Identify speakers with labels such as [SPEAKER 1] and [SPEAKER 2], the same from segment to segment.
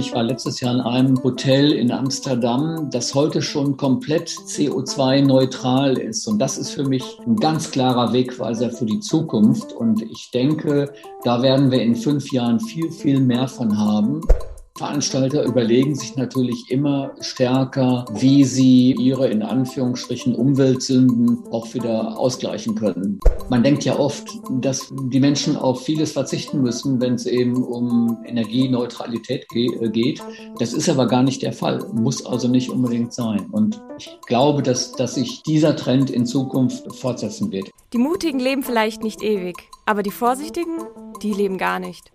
[SPEAKER 1] Ich war letztes Jahr in einem Hotel in Amsterdam, das heute schon komplett CO2-neutral ist. Und das ist für mich ein ganz klarer Wegweiser für die Zukunft. Und ich denke, da werden wir in fünf Jahren viel, viel mehr von haben. Veranstalter überlegen sich natürlich immer stärker, wie sie ihre in Anführungsstrichen Umweltsünden auch wieder ausgleichen können. Man denkt ja oft, dass die Menschen auf vieles verzichten müssen, wenn es eben um Energieneutralität äh, geht. Das ist aber gar nicht der Fall, muss also nicht unbedingt sein. Und ich glaube, dass, dass sich dieser Trend in Zukunft fortsetzen wird.
[SPEAKER 2] Die Mutigen leben vielleicht nicht ewig, aber die Vorsichtigen, die leben gar nicht.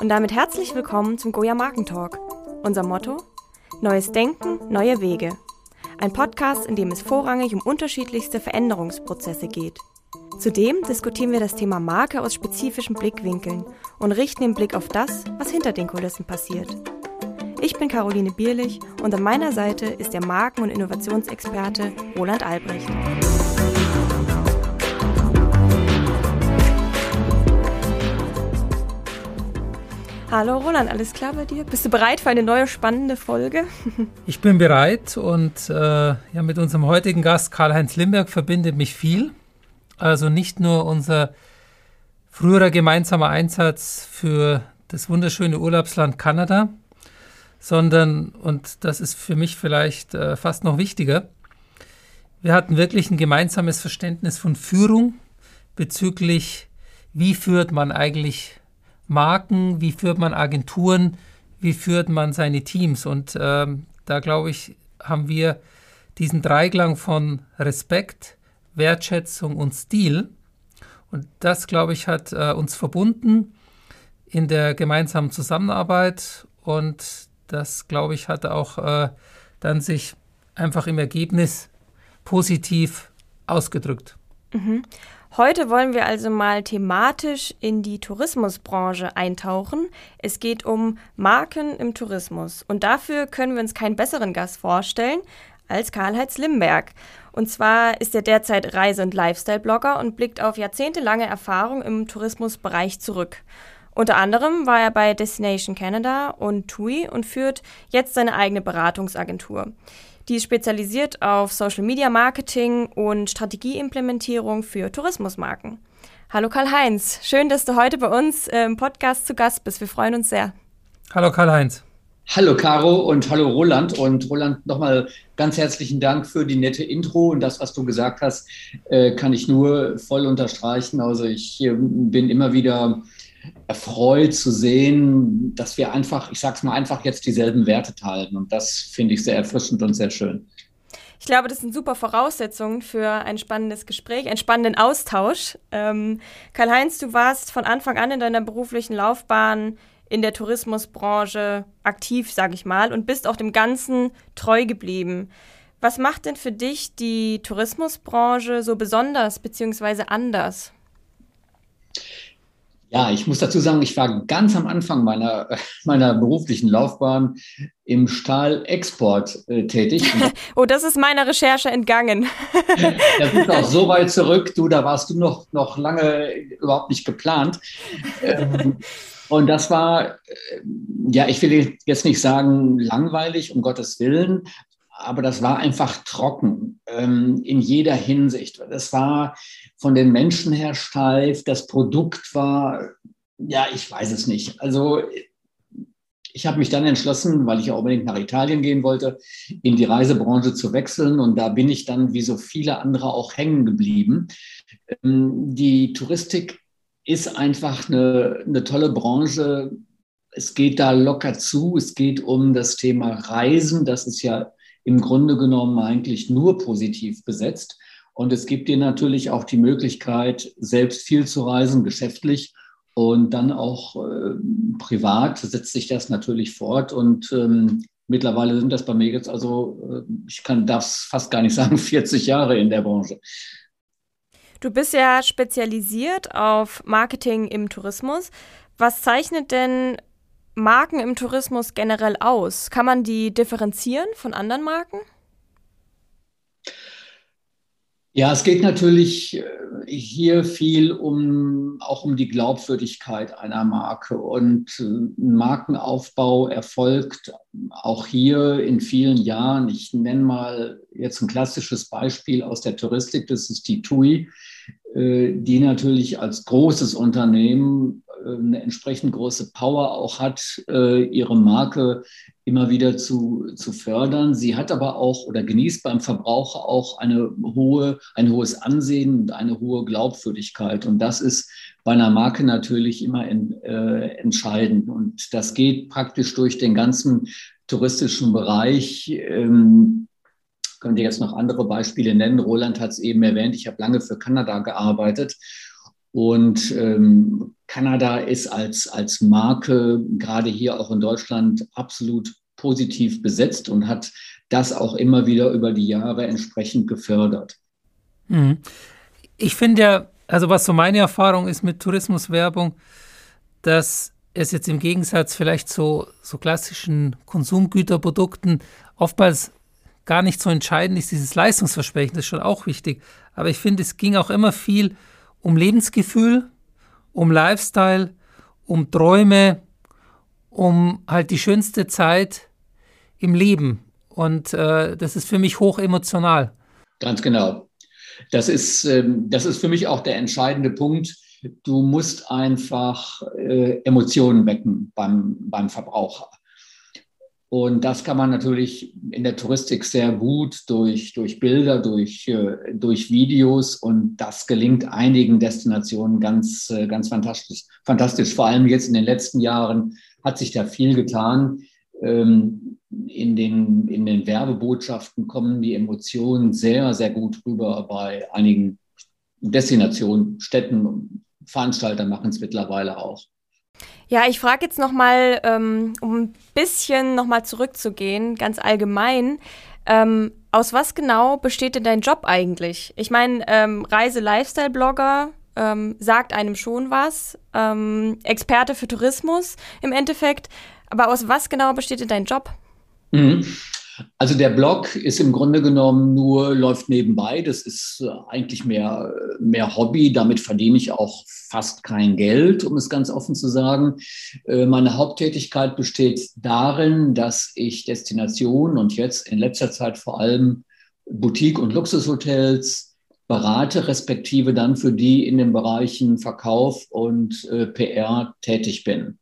[SPEAKER 2] Und damit herzlich willkommen zum Goya Markentalk. Unser Motto? Neues Denken, neue Wege. Ein Podcast, in dem es vorrangig um unterschiedlichste Veränderungsprozesse geht. Zudem diskutieren wir das Thema Marke aus spezifischen Blickwinkeln und richten den Blick auf das, was hinter den Kulissen passiert. Ich bin Caroline Bierlich und an meiner Seite ist der Marken- und Innovationsexperte Roland Albrecht. Hallo Roland, alles klar bei dir? Bist du bereit für eine neue spannende Folge?
[SPEAKER 3] Ich bin bereit und äh, ja, mit unserem heutigen Gast Karl-Heinz Limberg verbindet mich viel. Also nicht nur unser früherer gemeinsamer Einsatz für das wunderschöne Urlaubsland Kanada, sondern, und das ist für mich vielleicht äh, fast noch wichtiger, wir hatten wirklich ein gemeinsames Verständnis von Führung bezüglich, wie führt man eigentlich Marken, wie führt man Agenturen, wie führt man seine Teams. Und ähm, da glaube ich, haben wir diesen Dreiklang von Respekt, Wertschätzung und Stil. Und das, glaube ich, hat äh, uns verbunden in der gemeinsamen Zusammenarbeit. Und das, glaube ich, hat auch äh, dann sich einfach im Ergebnis positiv ausgedrückt.
[SPEAKER 2] Mhm. Heute wollen wir also mal thematisch in die Tourismusbranche eintauchen. Es geht um Marken im Tourismus. Und dafür können wir uns keinen besseren Gast vorstellen als Karl-Heinz Limberg. Und zwar ist er derzeit Reise- und Lifestyle-Blogger und blickt auf jahrzehntelange Erfahrung im Tourismusbereich zurück. Unter anderem war er bei Destination Canada und TUI und führt jetzt seine eigene Beratungsagentur. Die ist spezialisiert auf Social Media Marketing und Strategieimplementierung für Tourismusmarken. Hallo Karl-Heinz, schön, dass du heute bei uns im Podcast zu Gast bist. Wir freuen uns sehr.
[SPEAKER 3] Hallo Karl-Heinz.
[SPEAKER 1] Hallo Caro und hallo Roland. Und Roland, nochmal ganz herzlichen Dank für die nette Intro und das, was du gesagt hast, äh, kann ich nur voll unterstreichen. Also ich bin immer wieder erfreut zu sehen, dass wir einfach, ich sag's mal einfach, jetzt dieselben Werte teilen. Und das finde ich sehr erfrischend und sehr schön.
[SPEAKER 2] Ich glaube, das sind super Voraussetzungen für ein spannendes Gespräch, einen spannenden Austausch. Ähm, Karl-Heinz, du warst von Anfang an in deiner beruflichen Laufbahn in der Tourismusbranche aktiv, sage ich mal, und bist auch dem Ganzen treu geblieben. Was macht denn für dich die Tourismusbranche so besonders bzw. anders?
[SPEAKER 1] Ja, ich muss dazu sagen, ich war ganz am Anfang meiner, meiner beruflichen Laufbahn im Stahlexport äh, tätig.
[SPEAKER 2] oh, das ist meiner Recherche entgangen.
[SPEAKER 1] das ist auch so weit zurück, du, da warst du noch, noch lange überhaupt nicht geplant. Ähm, und das war, äh, ja, ich will jetzt nicht sagen langweilig, um Gottes Willen, aber das war einfach trocken ähm, in jeder Hinsicht. Das war von den Menschen her steif, das Produkt war, ja, ich weiß es nicht. Also ich habe mich dann entschlossen, weil ich ja unbedingt nach Italien gehen wollte, in die Reisebranche zu wechseln. Und da bin ich dann wie so viele andere auch hängen geblieben. Ähm, die Touristik ist einfach eine, eine tolle Branche. Es geht da locker zu. Es geht um das Thema Reisen. Das ist ja im Grunde genommen eigentlich nur positiv besetzt. Und es gibt dir natürlich auch die Möglichkeit, selbst viel zu reisen, geschäftlich und dann auch äh, privat setzt sich das natürlich fort. Und ähm, mittlerweile sind das bei mir jetzt also, äh, ich kann das fast gar nicht sagen, 40 Jahre in der Branche.
[SPEAKER 2] Du bist ja spezialisiert auf Marketing im Tourismus. Was zeichnet denn Marken im Tourismus generell aus? Kann man die differenzieren von anderen Marken?
[SPEAKER 1] Ja, es geht natürlich äh, hier viel um auch um die Glaubwürdigkeit einer Marke und äh, Markenaufbau erfolgt auch hier in vielen Jahren. Ich nenne mal jetzt ein klassisches Beispiel aus der Touristik, das ist die TUI, die natürlich als großes Unternehmen eine entsprechend große Power auch hat, ihre Marke immer wieder zu, zu fördern. Sie hat aber auch oder genießt beim Verbraucher auch eine hohe, ein hohes Ansehen und eine hohe Glaubwürdigkeit. Und das ist bei einer Marke natürlich immer in, äh, entscheidend. Und das geht praktisch durch den ganzen touristischen Bereich. Ähm, können wir jetzt noch andere Beispiele nennen. Roland hat es eben erwähnt. Ich habe lange für Kanada gearbeitet. Und ähm, Kanada ist als, als Marke gerade hier auch in Deutschland absolut positiv besetzt und hat das auch immer wieder über die Jahre entsprechend gefördert.
[SPEAKER 3] Mhm. Ich finde ja, also was so meine Erfahrung ist mit Tourismuswerbung, dass es jetzt im Gegensatz vielleicht zu so klassischen Konsumgüterprodukten oftmals gar nicht so entscheidend ist, dieses Leistungsversprechen, das ist schon auch wichtig. Aber ich finde, es ging auch immer viel um Lebensgefühl, um Lifestyle, um Träume, um halt die schönste Zeit im Leben. Und äh, das ist für mich hoch emotional.
[SPEAKER 1] Ganz genau. Das ist, ähm, das ist für mich auch der entscheidende Punkt. Du musst einfach äh, Emotionen wecken beim, beim Verbraucher. Und das kann man natürlich in der Touristik sehr gut durch, durch Bilder, durch, äh, durch Videos. Und das gelingt einigen Destinationen ganz, äh, ganz fantastisch. fantastisch. Vor allem jetzt in den letzten Jahren hat sich da viel getan. Ähm, in den, in den Werbebotschaften kommen die Emotionen sehr, sehr gut rüber bei einigen Destinationen, Städten, Veranstalter machen es mittlerweile auch.
[SPEAKER 2] Ja, ich frage jetzt nochmal, ähm, um ein bisschen nochmal zurückzugehen, ganz allgemein. Ähm, aus was genau besteht denn dein Job eigentlich? Ich meine, ähm, Reise-Lifestyle-Blogger ähm, sagt einem schon was. Ähm, Experte für Tourismus im Endeffekt. Aber aus was genau besteht denn dein Job?
[SPEAKER 1] Mhm. Also der Blog ist im Grunde genommen nur, läuft nebenbei. Das ist äh, eigentlich mehr, mehr Hobby. Damit verdiene ich auch fast kein Geld, um es ganz offen zu sagen. Äh, meine Haupttätigkeit besteht darin, dass ich Destinationen und jetzt in letzter Zeit vor allem Boutique- und Luxushotels berate, respektive dann für die in den Bereichen Verkauf und äh, PR tätig bin.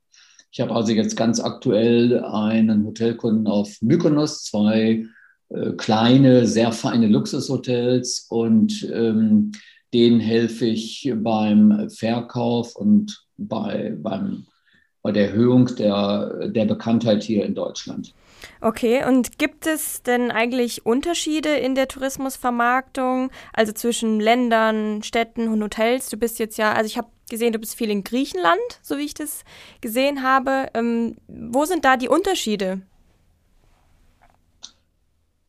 [SPEAKER 1] Ich habe also jetzt ganz aktuell einen Hotelkunden auf Mykonos, zwei äh, kleine, sehr feine Luxushotels und ähm, denen helfe ich beim Verkauf und bei, beim, bei der Erhöhung der, der Bekanntheit hier in Deutschland.
[SPEAKER 2] Okay, und gibt es denn eigentlich Unterschiede in der Tourismusvermarktung, also zwischen Ländern, Städten und Hotels? Du bist jetzt ja, also ich habe gesehen, du bist viel in Griechenland, so wie ich das gesehen habe. Ähm, wo sind da die Unterschiede?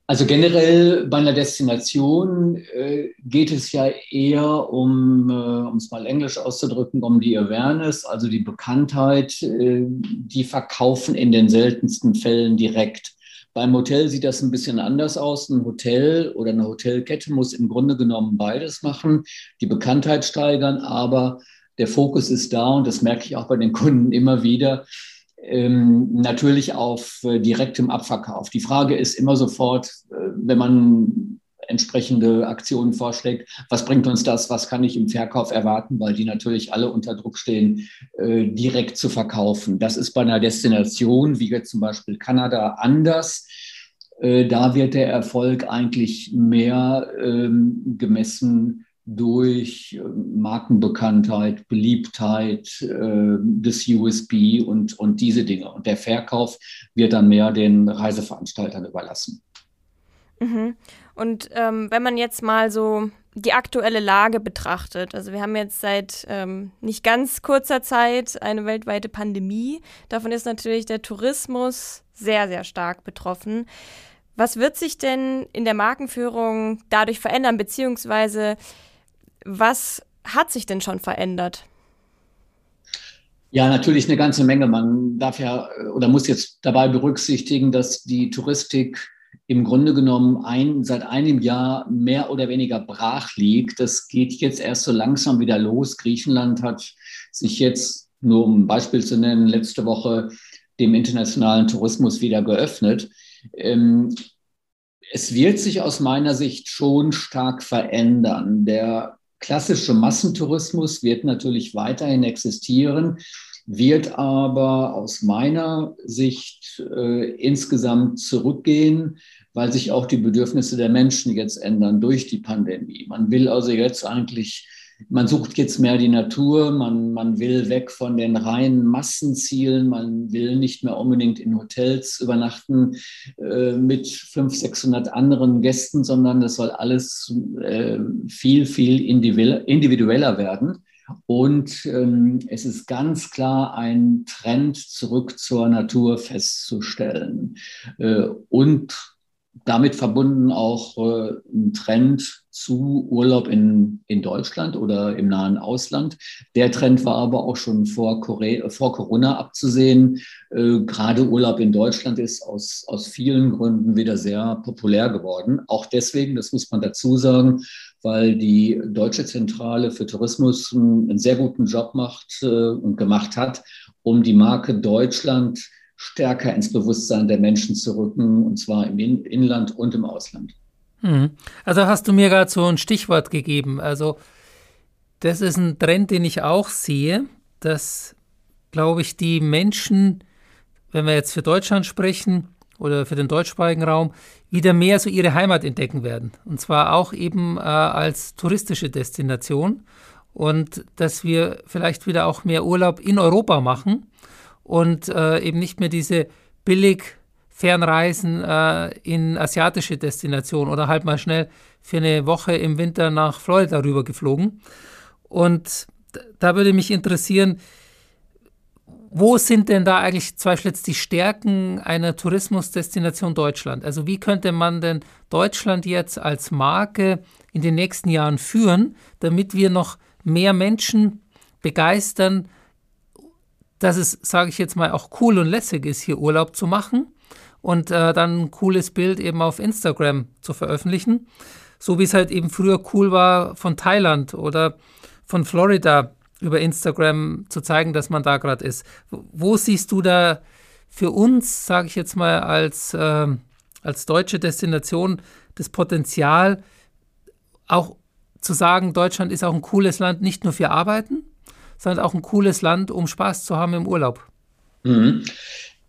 [SPEAKER 1] Also generell bei einer Destination äh, geht es ja eher um, äh, um es mal englisch auszudrücken, um die Awareness, also die Bekanntheit. Äh, die verkaufen in den seltensten Fällen direkt. Beim Hotel sieht das ein bisschen anders aus. Ein Hotel oder eine Hotelkette muss im Grunde genommen beides machen, die Bekanntheit steigern, aber der Fokus ist da und das merke ich auch bei den Kunden immer wieder ähm, natürlich auf äh, direktem Abverkauf. Die Frage ist immer sofort, äh, wenn man entsprechende Aktionen vorschlägt, was bringt uns das, was kann ich im Verkauf erwarten, weil die natürlich alle unter Druck stehen, äh, direkt zu verkaufen. Das ist bei einer Destination wie jetzt zum Beispiel Kanada anders. Äh, da wird der Erfolg eigentlich mehr ähm, gemessen durch äh, Markenbekanntheit, Beliebtheit äh, des USB und, und diese Dinge. Und der Verkauf wird dann mehr den Reiseveranstaltern überlassen.
[SPEAKER 2] Mhm. Und ähm, wenn man jetzt mal so die aktuelle Lage betrachtet, also wir haben jetzt seit ähm, nicht ganz kurzer Zeit eine weltweite Pandemie. Davon ist natürlich der Tourismus sehr, sehr stark betroffen. Was wird sich denn in der Markenführung dadurch verändern, beziehungsweise was hat sich denn schon verändert?
[SPEAKER 1] Ja, natürlich eine ganze Menge. Man darf ja oder muss jetzt dabei berücksichtigen, dass die Touristik im Grunde genommen ein, seit einem Jahr mehr oder weniger brach liegt. Das geht jetzt erst so langsam wieder los. Griechenland hat sich jetzt, nur um ein Beispiel zu nennen, letzte Woche dem internationalen Tourismus wieder geöffnet. Ähm, es wird sich aus meiner Sicht schon stark verändern. Der klassische Massentourismus wird natürlich weiterhin existieren, wird aber aus meiner Sicht äh, insgesamt zurückgehen, weil sich auch die Bedürfnisse der Menschen jetzt ändern durch die Pandemie. Man will also jetzt eigentlich man sucht jetzt mehr die Natur, man, man will weg von den reinen Massenzielen, man will nicht mehr unbedingt in Hotels übernachten äh, mit 500, 600 anderen Gästen, sondern das soll alles äh, viel, viel individueller werden. Und ähm, es ist ganz klar ein Trend zurück zur Natur festzustellen. Äh, und damit verbunden auch äh, ein Trend zu Urlaub in, in Deutschland oder im nahen Ausland. Der Trend war aber auch schon vor, Korea, vor Corona abzusehen. Äh, gerade Urlaub in Deutschland ist aus, aus vielen Gründen wieder sehr populär geworden. Auch deswegen, das muss man dazu sagen, weil die Deutsche Zentrale für Tourismus einen, sehr guten Job macht äh, und gemacht hat, um die Marke Deutschland stärker ins Bewusstsein der Menschen zu rücken, und zwar im Inland und im Ausland.
[SPEAKER 3] Hm. Also hast du mir gerade so ein Stichwort gegeben. Also das ist ein Trend, den ich auch sehe, dass, glaube ich, die Menschen, wenn wir jetzt für Deutschland sprechen oder für den deutschsprachigen Raum, wieder mehr so ihre Heimat entdecken werden. Und zwar auch eben äh, als touristische Destination. Und dass wir vielleicht wieder auch mehr Urlaub in Europa machen und äh, eben nicht mehr diese billig Fernreisen äh, in asiatische Destinationen oder halt mal schnell für eine Woche im Winter nach Florida rüber geflogen. Und da würde mich interessieren, wo sind denn da eigentlich zum Beispiel jetzt die Stärken einer Tourismusdestination Deutschland? Also wie könnte man denn Deutschland jetzt als Marke in den nächsten Jahren führen, damit wir noch mehr Menschen begeistern, dass es, sage ich jetzt mal, auch cool und lässig ist, hier Urlaub zu machen und äh, dann ein cooles Bild eben auf Instagram zu veröffentlichen. So wie es halt eben früher cool war, von Thailand oder von Florida über Instagram zu zeigen, dass man da gerade ist. Wo siehst du da für uns, sage ich jetzt mal, als, äh, als deutsche Destination das Potenzial, auch zu sagen, Deutschland ist auch ein cooles Land, nicht nur für Arbeiten, sondern auch ein cooles Land, um Spaß zu haben im Urlaub.
[SPEAKER 1] Mhm.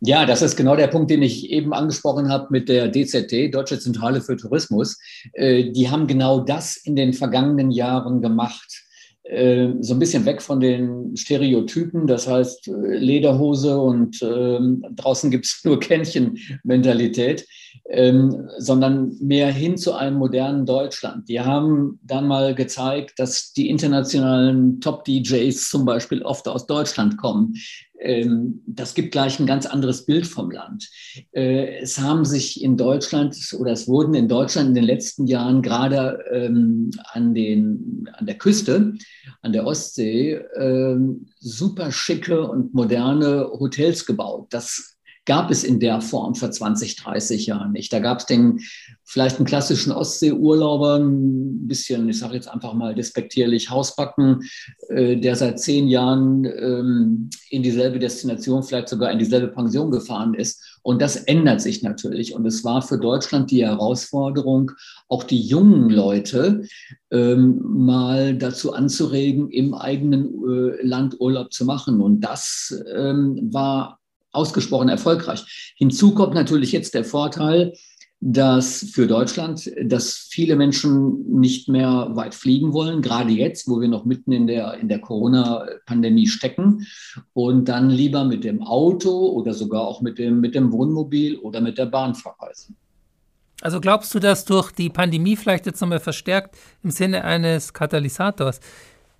[SPEAKER 1] Ja, das ist genau der Punkt, den ich eben angesprochen habe mit der DZT, Deutsche Zentrale für Tourismus. Äh, die haben genau das in den vergangenen Jahren gemacht. Äh, so ein bisschen weg von den Stereotypen, das heißt äh, Lederhose und ähm, draußen gibt es nur Kännchen-Mentalität, ähm, sondern mehr hin zu einem modernen Deutschland. Die haben dann mal gezeigt, dass die internationalen Top-DJs zum Beispiel oft aus Deutschland kommen. Ähm, das gibt gleich ein ganz anderes Bild vom Land. Äh, es haben sich in Deutschland oder es wurden in Deutschland in den letzten Jahren gerade ähm, an, den, an der Küste, an der Ostsee, ähm, super schicke und moderne Hotels gebaut. Das gab es in der Form vor 20, 30 Jahren nicht. Da gab es den vielleicht einen klassischen Ostseeurlauber, ein bisschen, ich sage jetzt einfach mal despektierlich, Hausbacken, äh, der seit zehn Jahren ähm, in dieselbe Destination, vielleicht sogar in dieselbe Pension gefahren ist. Und das ändert sich natürlich. Und es war für Deutschland die Herausforderung, auch die jungen Leute ähm, mal dazu anzuregen, im eigenen äh, Land Urlaub zu machen. Und das ähm, war ausgesprochen erfolgreich. Hinzu kommt natürlich jetzt der Vorteil, dass für Deutschland, dass viele Menschen nicht mehr weit fliegen wollen, gerade jetzt, wo wir noch mitten in der, in der Corona-Pandemie stecken und dann lieber mit dem Auto oder sogar auch mit dem, mit dem Wohnmobil oder mit der Bahn verreisen.
[SPEAKER 3] Also glaubst du, dass durch die Pandemie vielleicht jetzt nochmal verstärkt im Sinne eines Katalysators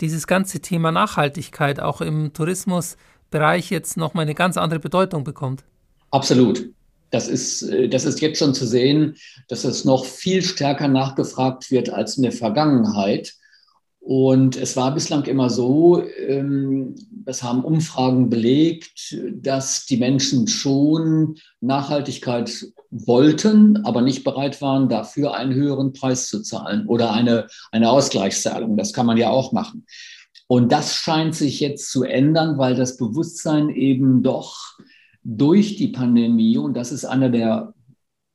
[SPEAKER 3] dieses ganze Thema Nachhaltigkeit auch im Tourismus Bereich jetzt nochmal eine ganz andere Bedeutung bekommt.
[SPEAKER 1] Absolut. Das ist, äh, das ist jetzt schon zu sehen, dass es noch viel stärker nachgefragt wird als in der Vergangenheit. Und es war bislang immer so, ähm, das haben Umfragen belegt, dass die Menschen schon Nachhaltigkeit wollten, aber nicht bereit waren, dafür einen höheren Preis zu zahlen oder eine, eine Ausgleichszahlung. Das kann man ja auch machen. Und das scheint sich jetzt zu ändern, weil das Bewusstsein eben doch durch die Pandemie, und das ist einer der,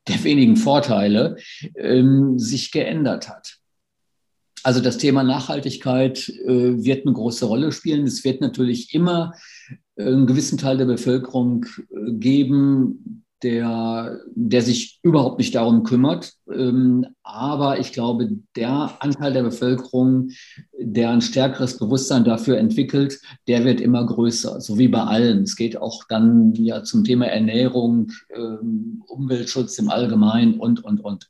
[SPEAKER 1] der wenigen Vorteile, ähm, sich geändert hat. Also das Thema Nachhaltigkeit äh, wird eine große Rolle spielen. Es wird natürlich immer einen gewissen Teil der Bevölkerung äh, geben, der, der sich überhaupt nicht darum kümmert. Ähm, aber ich glaube, der Anteil der Bevölkerung, der ein stärkeres Bewusstsein dafür entwickelt, der wird immer größer, so wie bei allen. Es geht auch dann ja zum Thema Ernährung, ähm, Umweltschutz im Allgemeinen und, und, und.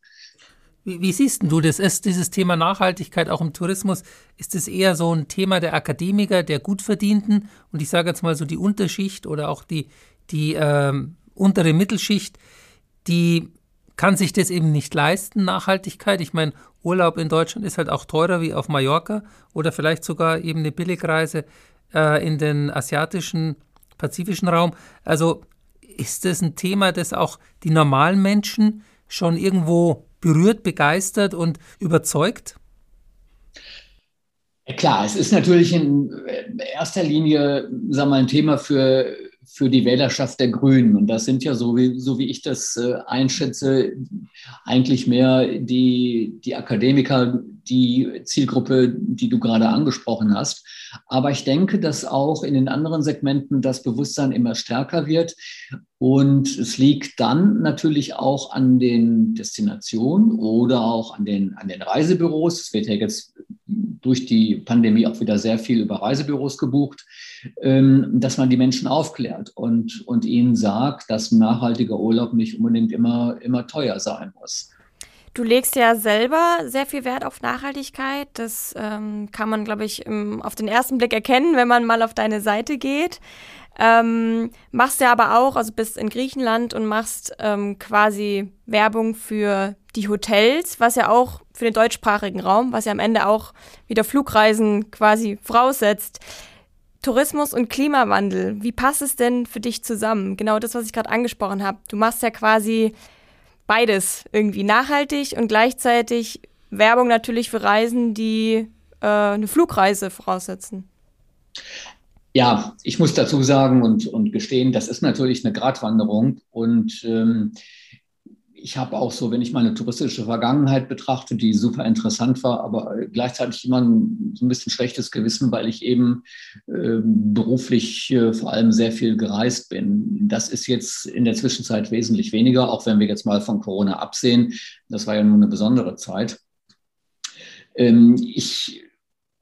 [SPEAKER 3] Wie, wie, siehst du das? Ist dieses Thema Nachhaltigkeit auch im Tourismus, ist es eher so ein Thema der Akademiker, der Gutverdienten und ich sage jetzt mal so die Unterschicht oder auch die, die ähm, untere Mittelschicht, die kann sich das eben nicht leisten, Nachhaltigkeit. Ich meine, Urlaub in Deutschland ist halt auch teurer wie auf Mallorca oder vielleicht sogar eben eine Billigreise äh, in den asiatischen, pazifischen Raum. Also ist das ein Thema, das auch die normalen Menschen schon irgendwo berührt, begeistert und überzeugt?
[SPEAKER 1] Klar, es ist natürlich in erster Linie wir mal, ein Thema für, für die Wählerschaft der Grünen. Und das sind ja, so wie, so wie ich das äh, einschätze, eigentlich mehr die, die Akademiker, die Zielgruppe, die du gerade angesprochen hast. Aber ich denke, dass auch in den anderen Segmenten das Bewusstsein immer stärker wird. Und es liegt dann natürlich auch an den Destinationen oder auch an den, an den Reisebüros. Es wird ja jetzt durch die Pandemie auch wieder sehr viel über Reisebüros gebucht, ähm, dass man die Menschen aufklärt und, und ihnen sagt, dass nachhaltiger Urlaub nicht unbedingt immer, immer teuer sein muss.
[SPEAKER 2] Du legst ja selber sehr viel Wert auf Nachhaltigkeit. Das ähm, kann man, glaube ich, im, auf den ersten Blick erkennen, wenn man mal auf deine Seite geht. Ähm, machst ja aber auch, also bist in Griechenland und machst ähm, quasi Werbung für die Hotels, was ja auch für den deutschsprachigen Raum, was ja am Ende auch wieder Flugreisen quasi voraussetzt. Tourismus und Klimawandel, wie passt es denn für dich zusammen? Genau das, was ich gerade angesprochen habe. Du machst ja quasi beides irgendwie nachhaltig und gleichzeitig Werbung natürlich für Reisen, die äh, eine Flugreise voraussetzen.
[SPEAKER 1] Ja, ich muss dazu sagen und, und gestehen, das ist natürlich eine Gratwanderung und ähm, ich habe auch so, wenn ich meine touristische Vergangenheit betrachte, die super interessant war, aber gleichzeitig immer ein, so ein bisschen schlechtes Gewissen, weil ich eben äh, beruflich äh, vor allem sehr viel gereist bin. Das ist jetzt in der Zwischenzeit wesentlich weniger, auch wenn wir jetzt mal von Corona absehen. Das war ja nur eine besondere Zeit. Ähm, ich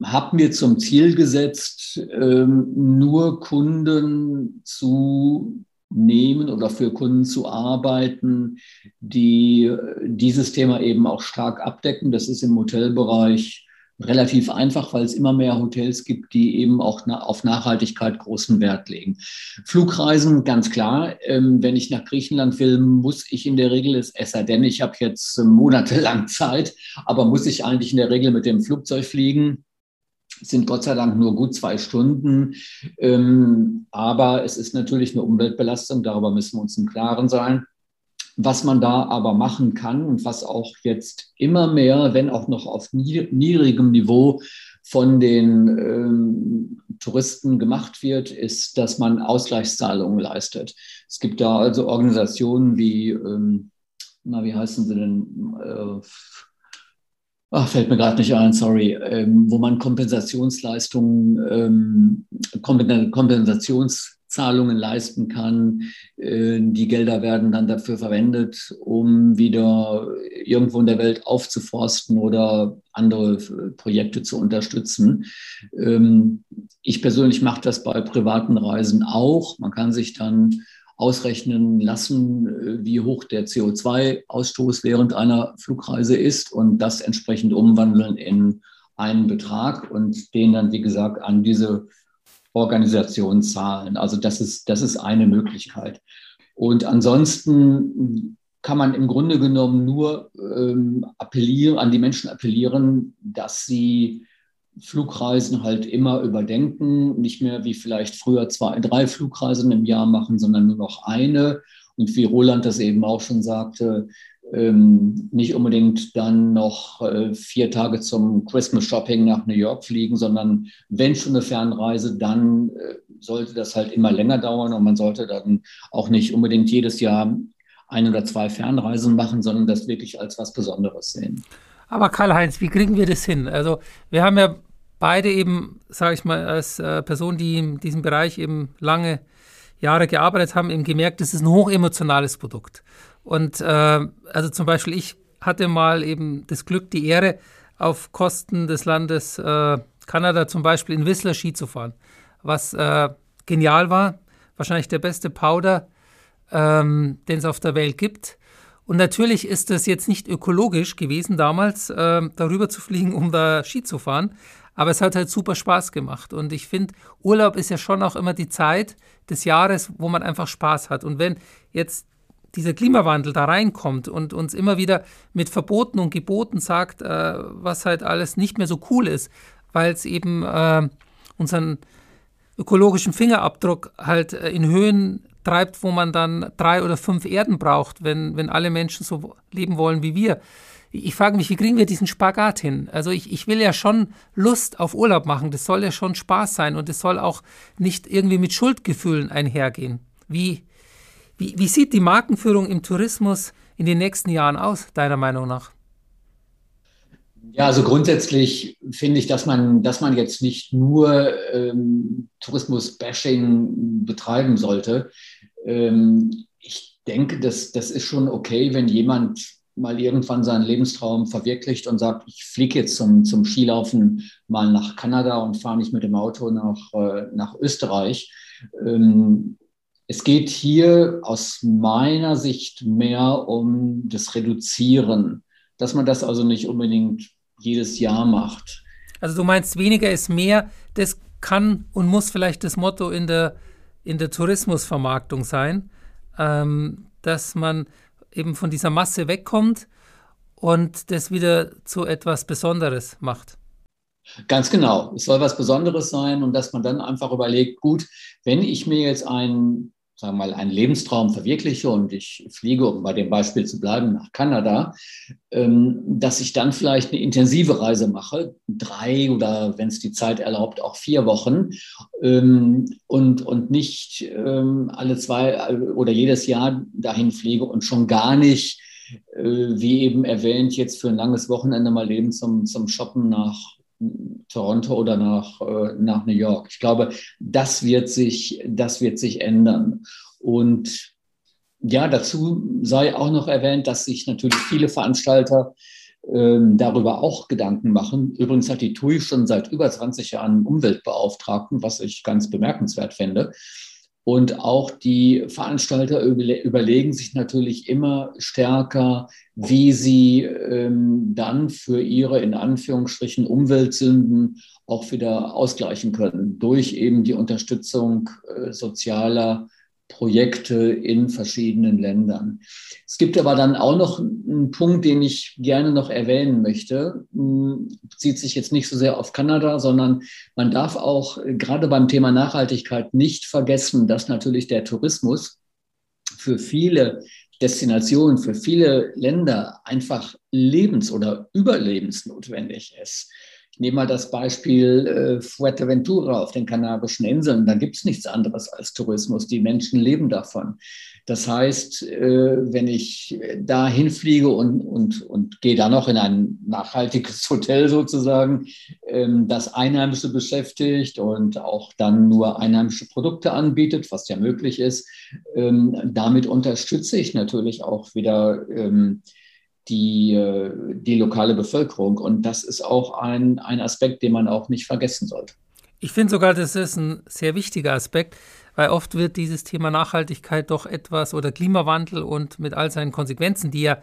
[SPEAKER 1] habe mir zum Ziel gesetzt, ähm, nur Kunden zu nehmen oder für Kunden zu arbeiten, die äh, dieses Thema eben auch stark abdecken. Das ist im Hotelbereich relativ einfach, weil es immer mehr Hotels gibt, die eben auch auf Nachhaltigkeit großen Wert legen. Flugreisen, ganz klar. Ähm, wenn ich nach Griechenland will, muss ich in der Regel, es sei denn, ich habe jetzt monatelang Zeit, aber muss ich eigentlich in der Regel mit dem Flugzeug fliegen sind Gott sei Dank nur gut zwei Stunden. Ähm, aber es ist natürlich eine Umweltbelastung, darüber müssen wir uns im Klaren sein. Was man da aber machen kann und was auch jetzt immer mehr, wenn auch noch auf niedrigem Niveau von den ähm, Touristen gemacht wird, ist, dass man Ausgleichszahlungen leistet. Es gibt da also Organisationen wie, ähm, na, wie heißen sie denn? Äh, ach, fällt mir gerade nicht ein, sorry, ähm, wo man Kompensationsleistungen, ähm, Kompensationszahlungen leisten kann. Äh, die Gelder werden dann dafür verwendet, um wieder irgendwo in der Welt aufzuforsten oder andere Projekte zu unterstützen. Ähm, ich persönlich mache das bei privaten Reisen auch. Man kann sich dann ausrechnen lassen, äh, wie hoch der CO2-Ausstoß während einer Flugreise ist und das entsprechend umwandeln in einen Betrag und den dann, wie gesagt, an diese Organisation zahlen. Also das ist, das ist eine Möglichkeit. Und ansonsten kann man im Grunde genommen nur ähm, appellieren, an die Menschen appellieren, dass sie Flugreisen halt immer überdenken, nicht mehr wie vielleicht früher zwei, drei Flugreisen im Jahr machen, sondern nur noch eine und wie Roland das eben auch schon sagte, ähm, nicht unbedingt dann noch äh, vier Tage zum Christmas Shopping nach New York fliegen, sondern wenn schon eine Fernreise, dann äh, sollte das halt immer länger dauern und man sollte dann auch nicht unbedingt jedes Jahr ein oder zwei Fernreisen machen, sondern das wirklich als was Besonderes sehen.
[SPEAKER 3] Aber Karl-Heinz, wie kriegen wir das hin? Also wir haben ja beide eben, sage ich mal, als äh, Person, die in diesem Bereich eben lange Jahre gearbeitet haben, eben gemerkt, das ist ein hochemotionales Produkt. Und äh, also zum Beispiel, ich hatte mal eben das Glück, die Ehre, auf Kosten des Landes äh, Kanada zum Beispiel in Whistler Ski zu fahren, was äh, genial war. Wahrscheinlich der beste Powder, ähm, den es auf der Welt gibt. Und natürlich ist es jetzt nicht ökologisch gewesen, damals äh, darüber zu fliegen, um da Ski zu fahren. Aber es hat halt super Spaß gemacht. Und ich finde, Urlaub ist ja schon auch immer die Zeit des Jahres, wo man einfach Spaß hat. Und wenn jetzt dieser Klimawandel da reinkommt und uns immer wieder mit Verboten und Geboten sagt, äh, was halt alles nicht mehr so cool ist, weil es eben äh, unseren ökologischen Fingerabdruck halt äh, in Höhen treibt, wo man dann drei oder fünf Erden braucht, wenn, wenn alle Menschen so leben wollen wie wir. Ich frage mich, wie kriegen wir diesen Spagat hin? Also ich, ich will ja schon Lust auf Urlaub machen, das soll ja schon Spaß sein und es soll auch nicht irgendwie mit Schuldgefühlen einhergehen. Wie, wie, wie sieht die Markenführung im Tourismus in den nächsten Jahren aus, deiner Meinung nach?
[SPEAKER 1] Ja, also grundsätzlich finde ich, dass man, dass man jetzt nicht nur ähm, Tourismus-Bashing betreiben sollte. Ähm, ich denke, das, das ist schon okay, wenn jemand mal irgendwann seinen Lebenstraum verwirklicht und sagt, ich fliege jetzt zum, zum Skilaufen mal nach Kanada und fahre nicht mit dem Auto nach, äh, nach Österreich. Ähm, es geht hier aus meiner Sicht mehr um das Reduzieren, dass man das also nicht unbedingt jedes Jahr macht.
[SPEAKER 3] Also du meinst, weniger ist mehr, das kann und muss vielleicht das Motto in der, in der Tourismusvermarktung sein, ähm, dass man eben von dieser Masse wegkommt und das wieder zu etwas Besonderes macht.
[SPEAKER 1] Ganz genau. Es soll was Besonderes sein und dass man dann einfach überlegt, gut, wenn ich mir jetzt ein sagen wir mal, einen Lebenstraum verwirkliche und ich fliege, um bei dem Beispiel zu bleiben, nach Kanada, ähm, dass ich dann vielleicht eine intensive Reise mache, drei oder wenn es die Zeit erlaubt, auch vier Wochen ähm, und, und nicht ähm, alle zwei oder jedes Jahr dahin fliege und schon gar nicht, äh, wie eben erwähnt, jetzt für ein langes Wochenende mal eben zum, zum Shoppen nach Toronto oder nach, äh, nach New York. Ich glaube, das wird sich, das wird sich ändern. Und ja, dazu sei auch noch erwähnt, dass sich natürlich viele Veranstalter ähm, darüber auch Gedanken machen. Übrigens hat die TUI schon seit über 20 Jahren einen Umweltbeauftragten, was ich ganz bemerkenswert finde. Und auch die Veranstalter überlegen sich natürlich immer stärker, wie sie ähm, dann für ihre in Anführungsstrichen Umweltsünden auch wieder ausgleichen können durch eben die Unterstützung äh, sozialer Projekte in verschiedenen Ländern. Es gibt aber dann auch noch einen Punkt, den ich gerne noch erwähnen möchte. Hm, bezieht sich jetzt nicht so sehr auf Kanada, sondern man darf auch gerade beim Thema Nachhaltigkeit nicht vergessen, dass natürlich der Tourismus für viele Destinationen, für viele Länder einfach lebens- oder überlebensnotwendig ist. Ich nehme mal das Beispiel äh, Fuerteventura auf den Kanarischen Inseln. Da gibt es nichts anderes als Tourismus. Die Menschen leben davon. Das heißt, äh, wenn ich da hinfliege und, und, und gehe da noch in ein nachhaltiges Hotel sozusagen, ähm, das Einheimische beschäftigt und auch dann nur einheimische Produkte anbietet, was ja möglich ist, ähm, damit unterstütze ich natürlich auch wieder ähm, die, äh, die lokale Bevölkerung. Und das ist auch ein, ein Aspekt, den man auch nicht vergessen sollte.
[SPEAKER 3] Ich finde sogar, das ist ein sehr wichtiger Aspekt, weil oft wird dieses Thema Nachhaltigkeit doch etwas oder Klimawandel und mit all seinen Konsequenzen, die ja,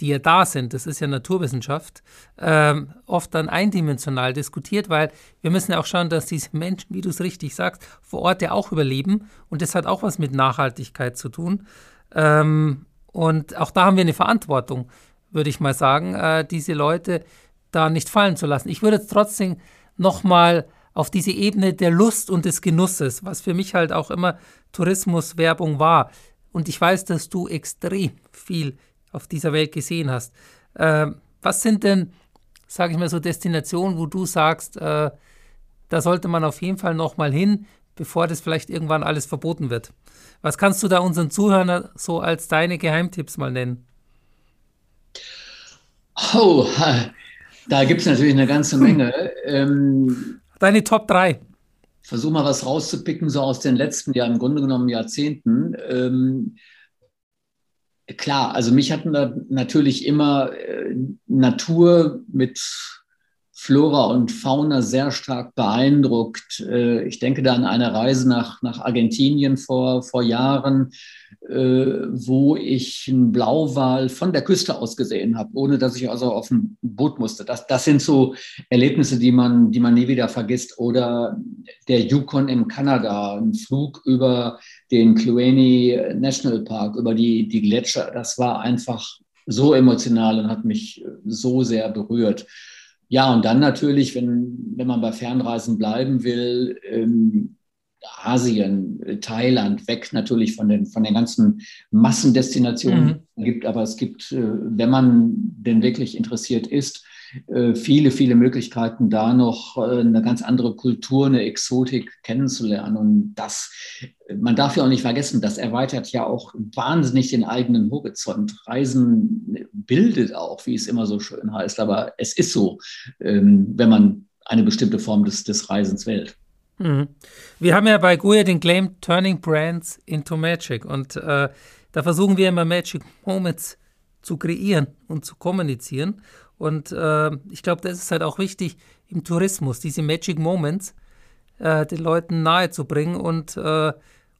[SPEAKER 3] die ja da sind, das ist ja Naturwissenschaft, ähm, oft dann eindimensional diskutiert, weil wir müssen ja auch schauen, dass diese Menschen, wie du es richtig sagst, vor Ort ja auch überleben und das hat auch was mit Nachhaltigkeit zu tun. Ähm, und auch da haben wir eine Verantwortung würde ich mal sagen, äh, diese Leute da nicht fallen zu lassen. Ich würde trotzdem nochmal auf diese Ebene der Lust und des Genusses, was für mich halt auch immer Tourismuswerbung war. und ich weiß, dass du extrem viel auf dieser Welt gesehen hast. Äh, was sind denn, sage ich mal so, Destinationen, wo du sagst, äh, da sollte man auf jeden Fall nochmal hin, bevor das vielleicht irgendwann alles verboten wird? Was kannst du da unseren Zuhörern so als deine Geheimtipps mal nennen?
[SPEAKER 1] Oh, da gibt es natürlich eine ganze Menge. Ähm,
[SPEAKER 3] Deine Top 3.
[SPEAKER 1] Versuch mal was rauszupicken, so aus den letzten Jahren, im Grunde genommen Jahrzehnten. Ähm, klar, also mich hat natürlich immer äh, Natur mit Flora und Fauna sehr stark beeindruckt. Äh, ich denke da an eine Reise nach, nach Argentinien vor, vor Jahren, äh, wo ich einen Blauwal von der Küste aus gesehen habe, ohne dass ich also auf ein Boot musste. Das, das sind so Erlebnisse, die man, die man nie wieder vergisst. Oder der Yukon in Kanada, ein Flug über den Kluane National Park, über die, die Gletscher. Das war einfach so emotional und hat mich so sehr berührt. Ja, und dann natürlich, wenn, wenn man bei Fernreisen bleiben will, ähm, Asien, Thailand, weg natürlich von den, von den ganzen Massendestinationen mhm. gibt, aber es gibt, äh, wenn man denn wirklich interessiert ist, äh, viele, viele Möglichkeiten, da noch äh, eine ganz andere Kultur, eine Exotik kennenzulernen. Und das, man darf ja auch nicht vergessen, das erweitert ja auch wahnsinnig den eigenen Horizont. Reisen bildet auch, wie es immer so schön heißt, aber es ist so, ähm, wenn man eine bestimmte Form des, des Reisens wählt.
[SPEAKER 3] Mhm. Wir haben ja bei Goya den Claim Turning Brands into Magic und äh, da versuchen wir immer Magic Moments zu kreieren und zu kommunizieren. Und äh, ich glaube, das ist halt auch wichtig im Tourismus, diese Magic Moments äh, den Leuten nahezubringen und, äh,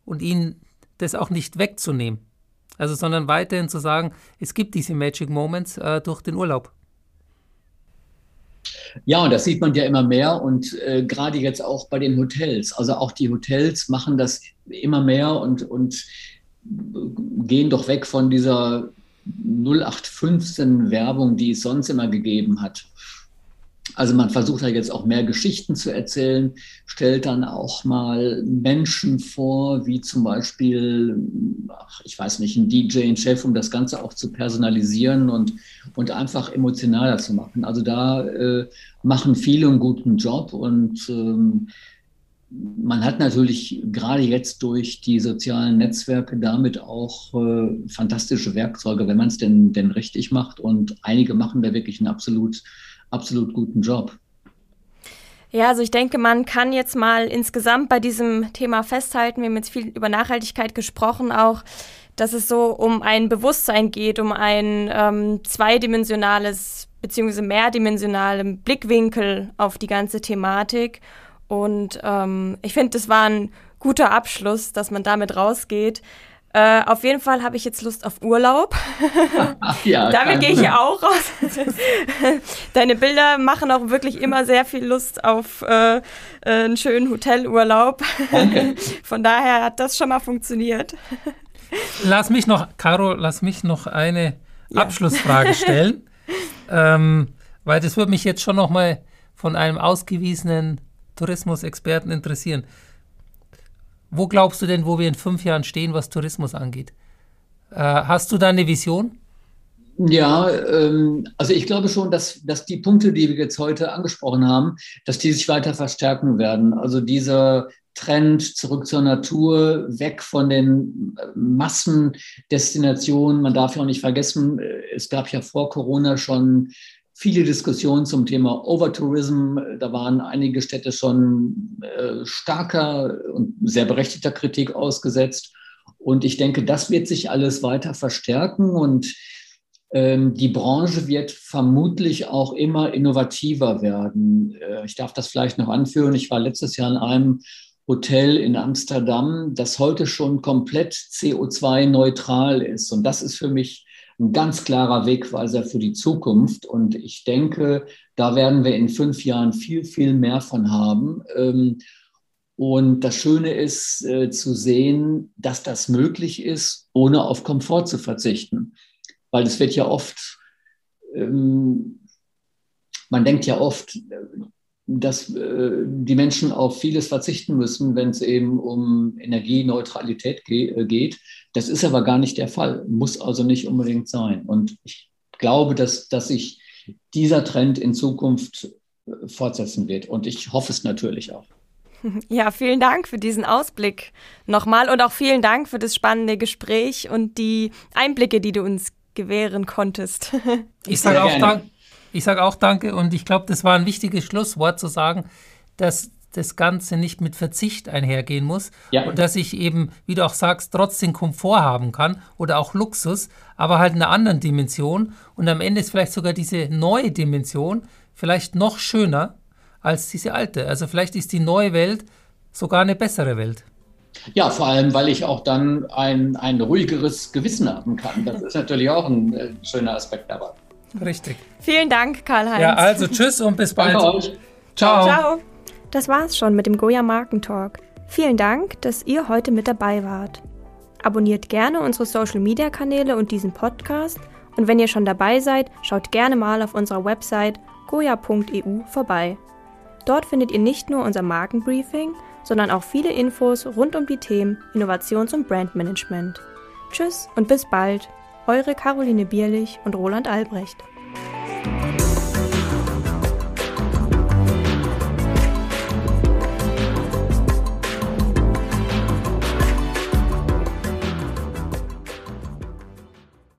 [SPEAKER 3] und ihnen das auch nicht wegzunehmen. Also, sondern weiterhin zu sagen, es gibt diese Magic Moments äh, durch den Urlaub.
[SPEAKER 1] Ja, und das sieht man ja immer mehr und äh, gerade jetzt auch bei den Hotels. Also auch die Hotels machen das immer mehr und, und gehen doch weg von dieser 0815 Werbung, die es sonst immer gegeben hat. Also man versucht ja jetzt auch mehr Geschichten zu erzählen, stellt dann auch mal Menschen vor, wie zum Beispiel, ach, ich weiß nicht, ein DJ, ein Chef, um das Ganze auch zu personalisieren und, und einfach emotionaler zu machen. Also da äh, machen viele einen guten Job und ähm, man hat natürlich gerade jetzt durch die sozialen Netzwerke damit auch äh, fantastische Werkzeuge, wenn man es denn, denn richtig macht. Und einige machen da wirklich einen absolut, absolut guten Job.
[SPEAKER 2] Ja, also ich denke, man kann jetzt mal insgesamt bei diesem Thema festhalten, wir haben jetzt viel über Nachhaltigkeit gesprochen, auch, dass es so um ein Bewusstsein geht, um ein ähm, zweidimensionales bzw. mehrdimensionalen Blickwinkel auf die ganze Thematik. Und ähm, ich finde, das war ein guter Abschluss, dass man damit rausgeht. Äh, auf jeden Fall habe ich jetzt Lust auf Urlaub. ja, Damit gehe ich ja auch raus. Deine Bilder machen auch wirklich immer sehr viel Lust auf äh, einen schönen Hotelurlaub. Danke. Von daher hat das schon mal funktioniert.
[SPEAKER 3] Lass mich noch, Caro, lass mich noch eine ja. Abschlussfrage stellen. ähm, weil das würde mich jetzt schon noch mal von einem ausgewiesenen Tourismusexperten interessieren. Wo glaubst du denn, wo wir in fünf Jahren stehen, was Tourismus angeht? Äh, hast du da eine Vision?
[SPEAKER 1] Ja, ähm, also ich glaube schon, dass, dass die Punkte, die wir jetzt heute angesprochen haben, dass die sich weiter verstärken werden. Also dieser Trend zurück zur Natur, weg von den Massendestinationen. Man darf ja auch nicht vergessen, äh, es gab ja vor Corona schon viele Diskussionen zum Thema Overtourism. Da waren einige Städte schon äh, starker und sehr berechtigter Kritik ausgesetzt. Und ich denke, das wird sich alles weiter verstärken und ähm, die Branche wird vermutlich auch immer innovativer werden. Äh, ich darf das vielleicht noch anführen. Ich war letztes Jahr in einem Hotel in Amsterdam, das heute schon komplett CO2-neutral ist. Und das ist für mich ein ganz klarer Wegweiser für die Zukunft. Und ich denke, da werden wir in fünf Jahren viel, viel mehr von haben. Ähm, und das Schöne ist äh, zu sehen, dass das möglich ist, ohne auf Komfort zu verzichten. Weil es wird ja oft, ähm, man denkt ja oft, dass äh, die Menschen auf vieles verzichten müssen, wenn es eben um Energieneutralität ge äh, geht. Das ist aber gar nicht der Fall, muss also nicht unbedingt sein. Und ich glaube, dass, dass sich dieser Trend in Zukunft äh, fortsetzen wird. Und ich hoffe es natürlich auch.
[SPEAKER 2] Ja, vielen Dank für diesen Ausblick nochmal und auch vielen Dank für das spannende Gespräch und die Einblicke, die du uns gewähren konntest.
[SPEAKER 3] Ich sage auch, dank, sag auch danke und ich glaube, das war ein wichtiges Schlusswort zu sagen, dass das Ganze nicht mit Verzicht einhergehen muss ja. und dass ich eben, wie du auch sagst, trotzdem Komfort haben kann oder auch Luxus, aber halt in einer anderen Dimension und am Ende ist vielleicht sogar diese neue Dimension vielleicht noch schöner als diese alte. Also vielleicht ist die neue Welt sogar eine bessere Welt.
[SPEAKER 1] Ja, vor allem, weil ich auch dann ein, ein ruhigeres Gewissen haben kann. Das ist natürlich auch ein äh, schöner Aspekt dabei.
[SPEAKER 3] Richtig.
[SPEAKER 2] Vielen Dank, Karl-Heinz.
[SPEAKER 3] Ja, also tschüss und bis bald. Danke euch. Ciao. Ciao.
[SPEAKER 2] Das war's schon mit dem Goya Markentalk. Vielen Dank, dass ihr heute mit dabei wart. Abonniert gerne unsere Social Media Kanäle und diesen Podcast. Und wenn ihr schon dabei seid, schaut gerne mal auf unserer Website goya.eu vorbei. Dort findet ihr nicht nur unser Markenbriefing, sondern auch viele Infos rund um die Themen Innovations- und Brandmanagement. Tschüss und bis bald, eure Caroline Bierlich und Roland Albrecht.